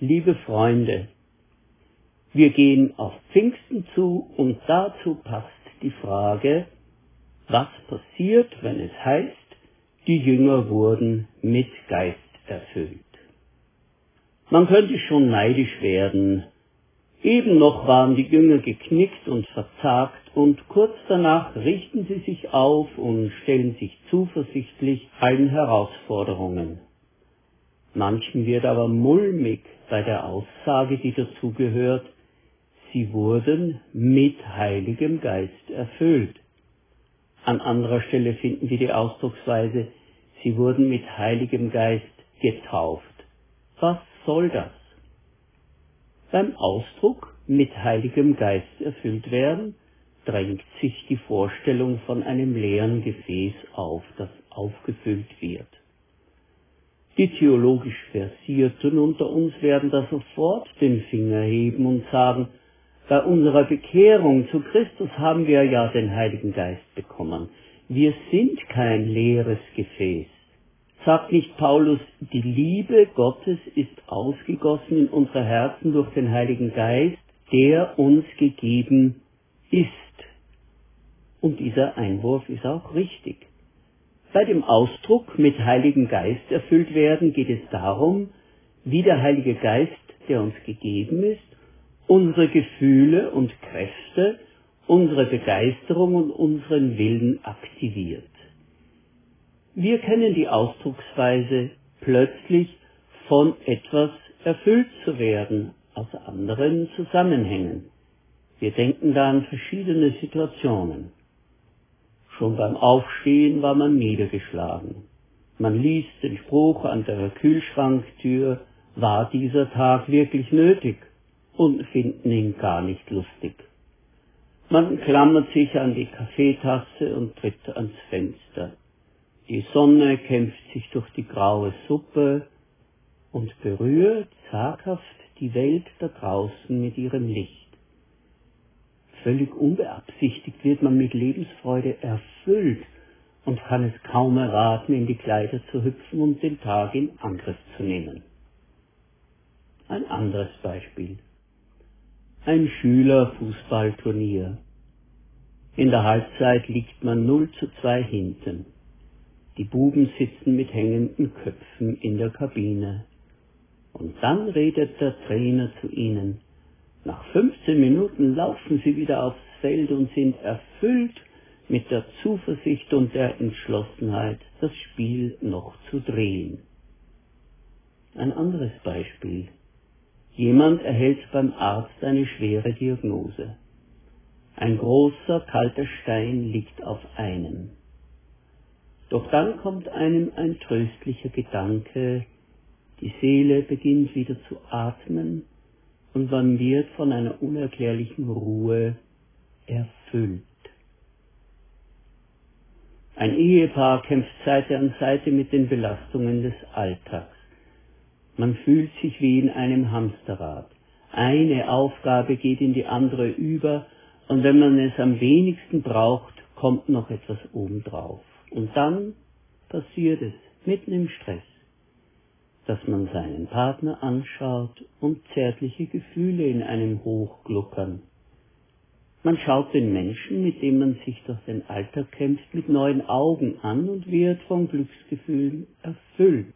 liebe Freunde, wir gehen auf Pfingsten zu und dazu passt die Frage, was passiert, wenn es heißt, die Jünger wurden mit Geist erfüllt. Man könnte schon neidisch werden. Eben noch waren die Jünger geknickt und verzagt und kurz danach richten sie sich auf und stellen sich zuversichtlich allen Herausforderungen. Manchen wird aber mulmig bei der Aussage, die dazugehört, sie wurden mit Heiligem Geist erfüllt. An anderer Stelle finden wir die Ausdrucksweise, sie wurden mit Heiligem Geist getauft. Was soll das? Beim Ausdruck mit Heiligem Geist erfüllt werden, drängt sich die Vorstellung von einem leeren Gefäß auf, das aufgefüllt wird. Die theologisch Versierten unter uns werden da sofort den Finger heben und sagen, bei unserer Bekehrung zu Christus haben wir ja den Heiligen Geist bekommen. Wir sind kein leeres Gefäß. Sagt nicht Paulus, die Liebe Gottes ist ausgegossen in unsere Herzen durch den Heiligen Geist, der uns gegeben ist. Und dieser Einwurf ist auch richtig. Bei dem Ausdruck mit Heiligen Geist erfüllt werden geht es darum, wie der Heilige Geist, der uns gegeben ist, unsere Gefühle und Kräfte, unsere Begeisterung und unseren Willen aktiviert. Wir kennen die Ausdrucksweise plötzlich von etwas erfüllt zu werden aus anderen Zusammenhängen. Wir denken da an verschiedene Situationen. Schon beim Aufstehen war man niedergeschlagen. Man liest den Spruch an der Kühlschranktür, war dieser Tag wirklich nötig? und finden ihn gar nicht lustig. Man klammert sich an die Kaffeetasse und tritt ans Fenster. Die Sonne kämpft sich durch die graue Suppe und berührt zaghaft die Welt da draußen mit ihrem Licht. Völlig unbeabsichtigt wird man mit Lebensfreude erfüllt und kann es kaum erraten, in die Kleider zu hüpfen und den Tag in Angriff zu nehmen. Ein anderes Beispiel. Ein Schülerfußballturnier. In der Halbzeit liegt man 0 zu 2 hinten. Die Buben sitzen mit hängenden Köpfen in der Kabine. Und dann redet der Trainer zu ihnen. Nach 15 Minuten laufen sie wieder aufs Feld und sind erfüllt mit der Zuversicht und der Entschlossenheit, das Spiel noch zu drehen. Ein anderes Beispiel. Jemand erhält beim Arzt eine schwere Diagnose. Ein großer, kalter Stein liegt auf einem. Doch dann kommt einem ein tröstlicher Gedanke, die Seele beginnt wieder zu atmen und man wird von einer unerklärlichen Ruhe erfüllt. Ein Ehepaar kämpft Seite an Seite mit den Belastungen des Alltags. Man fühlt sich wie in einem Hamsterrad. Eine Aufgabe geht in die andere über und wenn man es am wenigsten braucht, kommt noch etwas obendrauf. Und dann passiert es mitten im Stress dass man seinen Partner anschaut und zärtliche Gefühle in einem hochgluckern. Man schaut den Menschen, mit dem man sich durch den Alltag kämpft, mit neuen Augen an und wird von Glücksgefühlen erfüllt,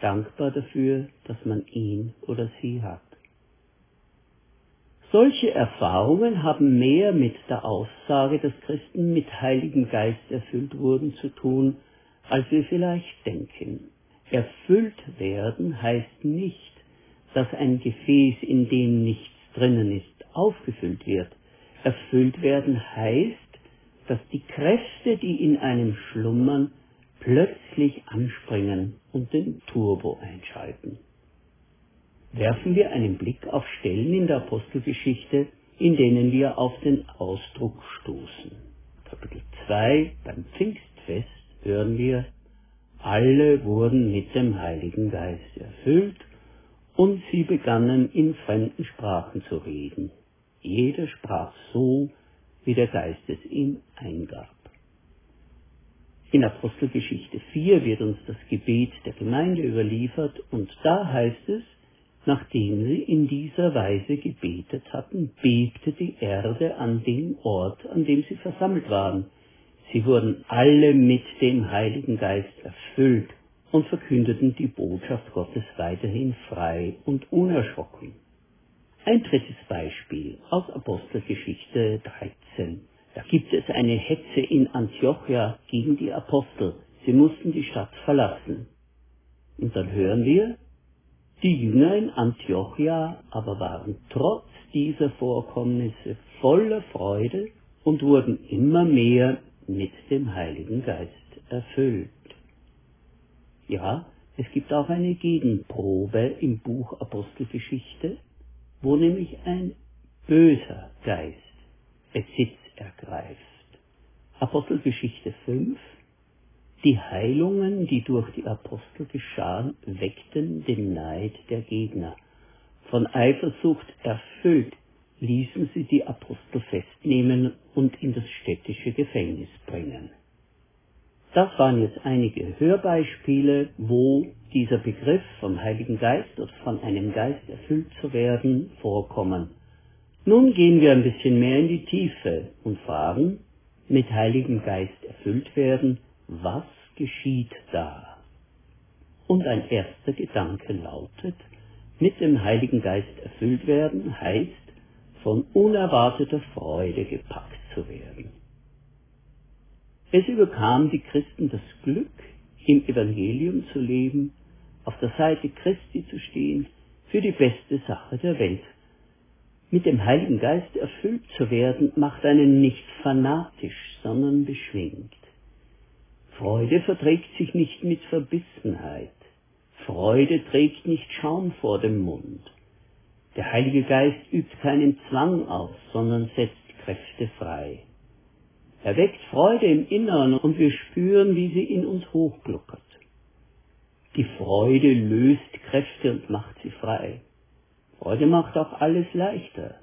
dankbar dafür, dass man ihn oder sie hat. Solche Erfahrungen haben mehr mit der Aussage, dass Christen mit Heiligen Geist erfüllt wurden, zu tun, als wir vielleicht denken. Erfüllt werden heißt nicht, dass ein Gefäß, in dem nichts drinnen ist, aufgefüllt wird. Erfüllt werden heißt, dass die Kräfte, die in einem schlummern, plötzlich anspringen und den Turbo einschalten. Werfen wir einen Blick auf Stellen in der Apostelgeschichte, in denen wir auf den Ausdruck stoßen. Kapitel 2 beim Pfingstfest hören wir, alle wurden mit dem Heiligen Geist erfüllt und sie begannen in fremden Sprachen zu reden. Jeder sprach so, wie der Geist es ihm eingab. In Apostelgeschichte 4 wird uns das Gebet der Gemeinde überliefert und da heißt es, nachdem sie in dieser Weise gebetet hatten, bebte die Erde an dem Ort, an dem sie versammelt waren. Sie wurden alle mit dem Heiligen Geist erfüllt und verkündeten die Botschaft Gottes weiterhin frei und unerschrocken. Ein drittes Beispiel aus Apostelgeschichte 13. Da gibt es eine Hetze in Antiochia gegen die Apostel. Sie mussten die Stadt verlassen. Und dann hören wir, die Jünger in Antiochia aber waren trotz dieser Vorkommnisse voller Freude und wurden immer mehr mit dem Heiligen Geist erfüllt. Ja, es gibt auch eine Gegenprobe im Buch Apostelgeschichte, wo nämlich ein böser Geist Besitz ergreift. Apostelgeschichte 5 Die Heilungen, die durch die Apostel geschahen, weckten den Neid der Gegner. Von Eifersucht erfüllt ließen sie die Apostel festnehmen und in das städtische Gefängnis bringen. Das waren jetzt einige Hörbeispiele, wo dieser Begriff vom Heiligen Geist oder von einem Geist erfüllt zu werden vorkommen. Nun gehen wir ein bisschen mehr in die Tiefe und fragen, mit Heiligem Geist erfüllt werden, was geschieht da? Und ein erster Gedanke lautet, mit dem Heiligen Geist erfüllt werden heißt, von unerwarteter Freude gepackt zu werden. Es überkam die Christen das Glück, im Evangelium zu leben, auf der Seite Christi zu stehen, für die beste Sache der Welt. Mit dem Heiligen Geist erfüllt zu werden, macht einen nicht fanatisch, sondern beschwingt. Freude verträgt sich nicht mit Verbissenheit. Freude trägt nicht Schaum vor dem Mund. Der Heilige Geist übt keinen Zwang aus, sondern setzt Kräfte frei. Er weckt Freude im Inneren und wir spüren, wie sie in uns hochgluckert. Die Freude löst Kräfte und macht sie frei. Freude macht auch alles leichter.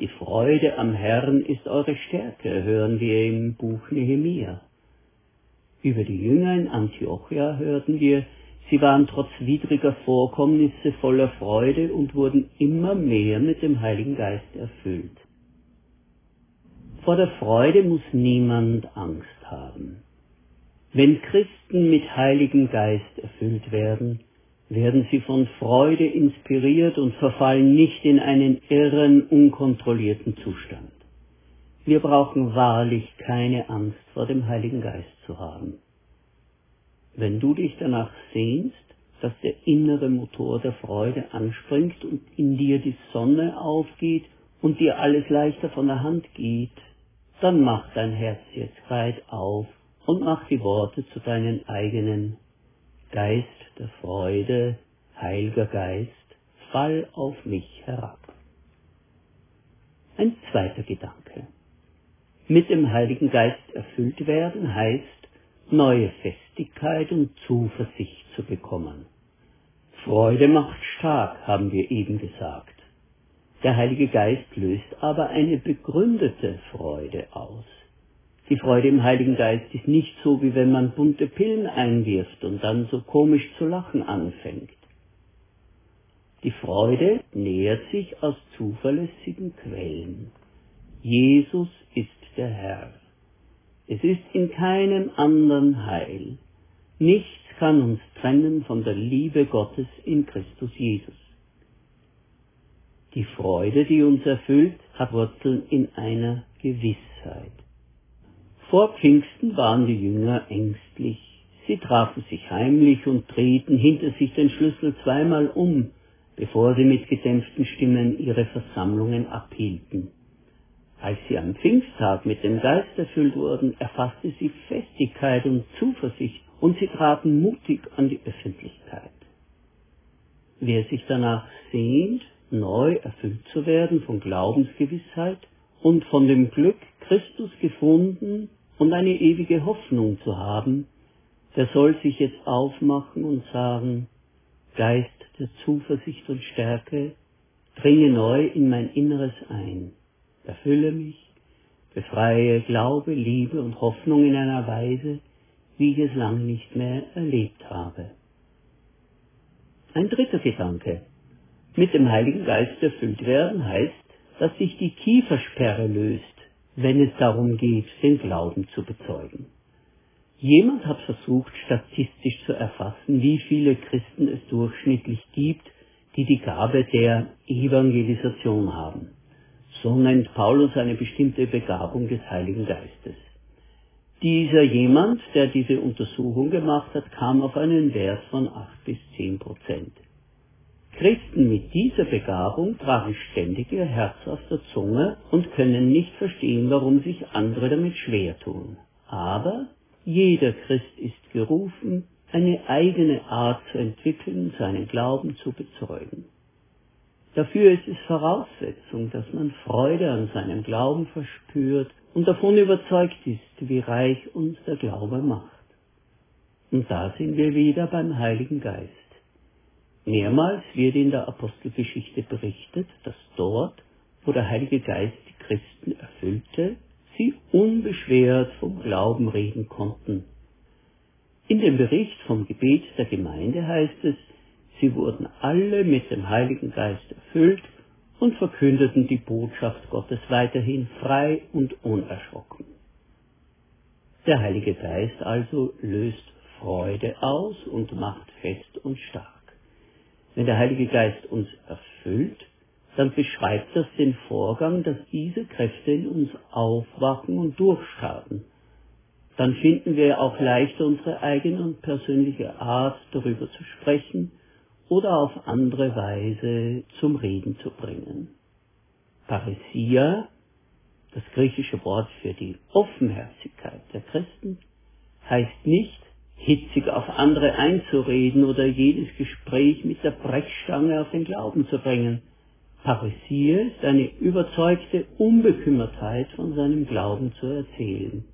Die Freude am Herrn ist eure Stärke, hören wir im Buch Nehemia. Über die Jünger in Antiochia hörten wir, sie waren trotz widriger Vorkommnisse voller Freude und wurden immer mehr mit dem Heiligen Geist erfüllt. Vor der Freude muss niemand Angst haben. Wenn Christen mit Heiligem Geist erfüllt werden, werden sie von Freude inspiriert und verfallen nicht in einen irren, unkontrollierten Zustand. Wir brauchen wahrlich keine Angst vor dem Heiligen Geist zu haben. Wenn du dich danach sehnst, dass der innere Motor der Freude anspringt und in dir die Sonne aufgeht und dir alles leichter von der Hand geht, dann mach dein Herz jetzt weit auf und mach die Worte zu deinen eigenen. Geist der Freude, Heiliger Geist, fall auf mich herab. Ein zweiter Gedanke. Mit dem Heiligen Geist erfüllt werden heißt, neue Festigkeit und Zuversicht zu bekommen. Freude macht stark, haben wir eben gesagt. Der Heilige Geist löst aber eine begründete Freude aus. Die Freude im Heiligen Geist ist nicht so, wie wenn man bunte Pillen einwirft und dann so komisch zu lachen anfängt. Die Freude nähert sich aus zuverlässigen Quellen. Jesus ist der Herr. Es ist in keinem anderen Heil. Nichts kann uns trennen von der Liebe Gottes in Christus Jesus. Die Freude, die uns erfüllt, hat Wurzeln in einer Gewissheit. Vor Pfingsten waren die Jünger ängstlich. Sie trafen sich heimlich und drehten hinter sich den Schlüssel zweimal um. bevor sie mit gedämpften Stimmen ihre Versammlungen abhielten. Als sie am Pfingsttag mit dem Geist erfüllt wurden, erfasste sie Festigkeit und Zuversicht und sie traten mutig an die Öffentlichkeit. Wer sich danach sehnt, neu erfüllt zu werden von Glaubensgewissheit und von dem Glück, Christus gefunden und eine ewige Hoffnung zu haben, der soll sich jetzt aufmachen und sagen, Geist der Zuversicht und Stärke, dringe neu in mein Inneres ein, erfülle mich, befreie Glaube, Liebe und Hoffnung in einer Weise, wie ich es lange nicht mehr erlebt habe. Ein dritter Gedanke. Mit dem Heiligen Geist erfüllt werden heißt, dass sich die Kiefersperre löst, wenn es darum geht, den Glauben zu bezeugen. Jemand hat versucht, statistisch zu erfassen, wie viele Christen es durchschnittlich gibt, die die Gabe der Evangelisation haben. So nennt Paulus eine bestimmte Begabung des Heiligen Geistes. Dieser jemand, der diese Untersuchung gemacht hat, kam auf einen Wert von 8 bis 10 Prozent. Christen mit dieser Begabung tragen ständig ihr Herz auf der Zunge und können nicht verstehen, warum sich andere damit schwer tun. Aber jeder Christ ist gerufen, eine eigene Art zu entwickeln, seinen Glauben zu bezeugen. Dafür ist es Voraussetzung, dass man Freude an seinem Glauben verspürt und davon überzeugt ist, wie reich uns der Glaube macht. Und da sind wir wieder beim Heiligen Geist. Mehrmals wird in der Apostelgeschichte berichtet, dass dort, wo der Heilige Geist die Christen erfüllte, sie unbeschwert vom Glauben reden konnten. In dem Bericht vom Gebet der Gemeinde heißt es, sie wurden alle mit dem Heiligen Geist erfüllt und verkündeten die Botschaft Gottes weiterhin frei und unerschrocken. Der Heilige Geist also löst Freude aus und macht fest und stark. Wenn der Heilige Geist uns erfüllt, dann beschreibt das den Vorgang, dass diese Kräfte in uns aufwachen und durchstarten. Dann finden wir auch leichter unsere eigene und persönliche Art, darüber zu sprechen oder auf andere Weise zum Reden zu bringen. Paresia, das griechische Wort für die Offenherzigkeit der Christen, heißt nicht, hitzig auf andere einzureden oder jedes Gespräch mit der Brechstange auf den Glauben zu bringen. Parisier ist eine überzeugte Unbekümmertheit von seinem Glauben zu erzählen.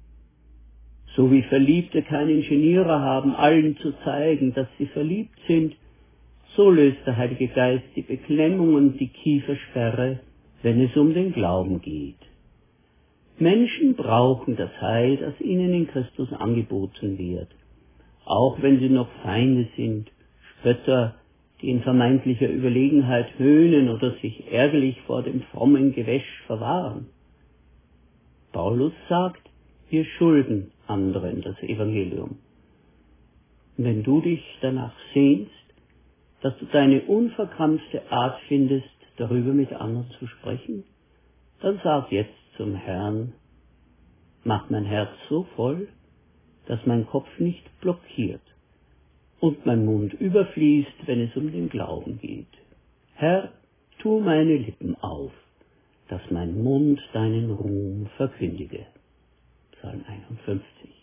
So wie Verliebte keine Ingenieure haben, allen zu zeigen, dass sie verliebt sind, so löst der Heilige Geist die Beklemmung und die Kiefersperre, wenn es um den Glauben geht. Menschen brauchen das Heil, das ihnen in Christus angeboten wird, auch wenn sie noch Feinde sind, Spötter, die in vermeintlicher Überlegenheit höhnen oder sich ärgerlich vor dem frommen Gewäsch verwahren. Paulus sagt, wir schulden anderen das Evangelium. wenn du dich danach sehnst, dass du deine unverkrampfte Art findest, darüber mit anderen zu sprechen, dann sag jetzt zum Herrn, mach mein Herz so voll, dass mein Kopf nicht blockiert und mein Mund überfließt, wenn es um den Glauben geht. Herr, tu meine Lippen auf, dass mein Mund deinen Ruhm verkündige. Psalm 51.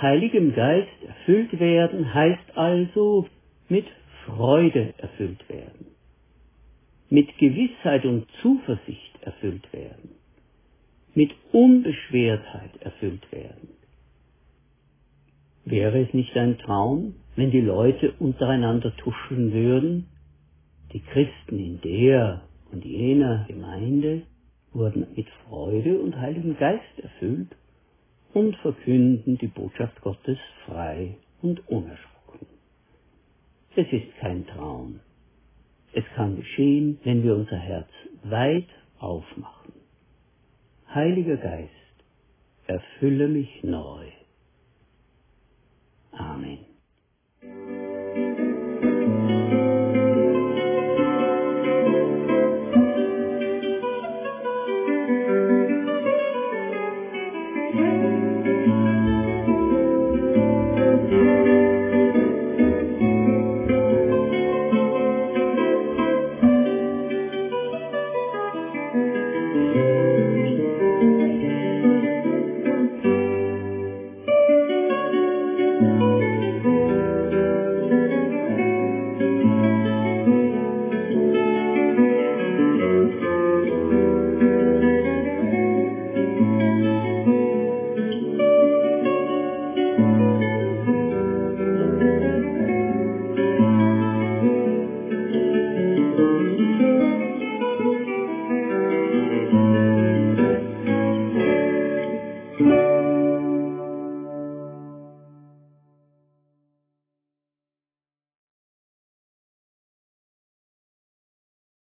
Heiligem Geist erfüllt werden heißt also mit Freude erfüllt werden, mit Gewissheit und Zuversicht erfüllt werden, mit Unbeschwertheit erfüllt werden. Wäre es nicht ein Traum, wenn die Leute untereinander tuscheln würden? Die Christen in der und jener Gemeinde wurden mit Freude und Heiligen Geist erfüllt und verkünden die Botschaft Gottes frei und unerschrocken. Es ist kein Traum. Es kann geschehen, wenn wir unser Herz weit aufmachen. Heiliger Geist, erfülle mich neu. Amen.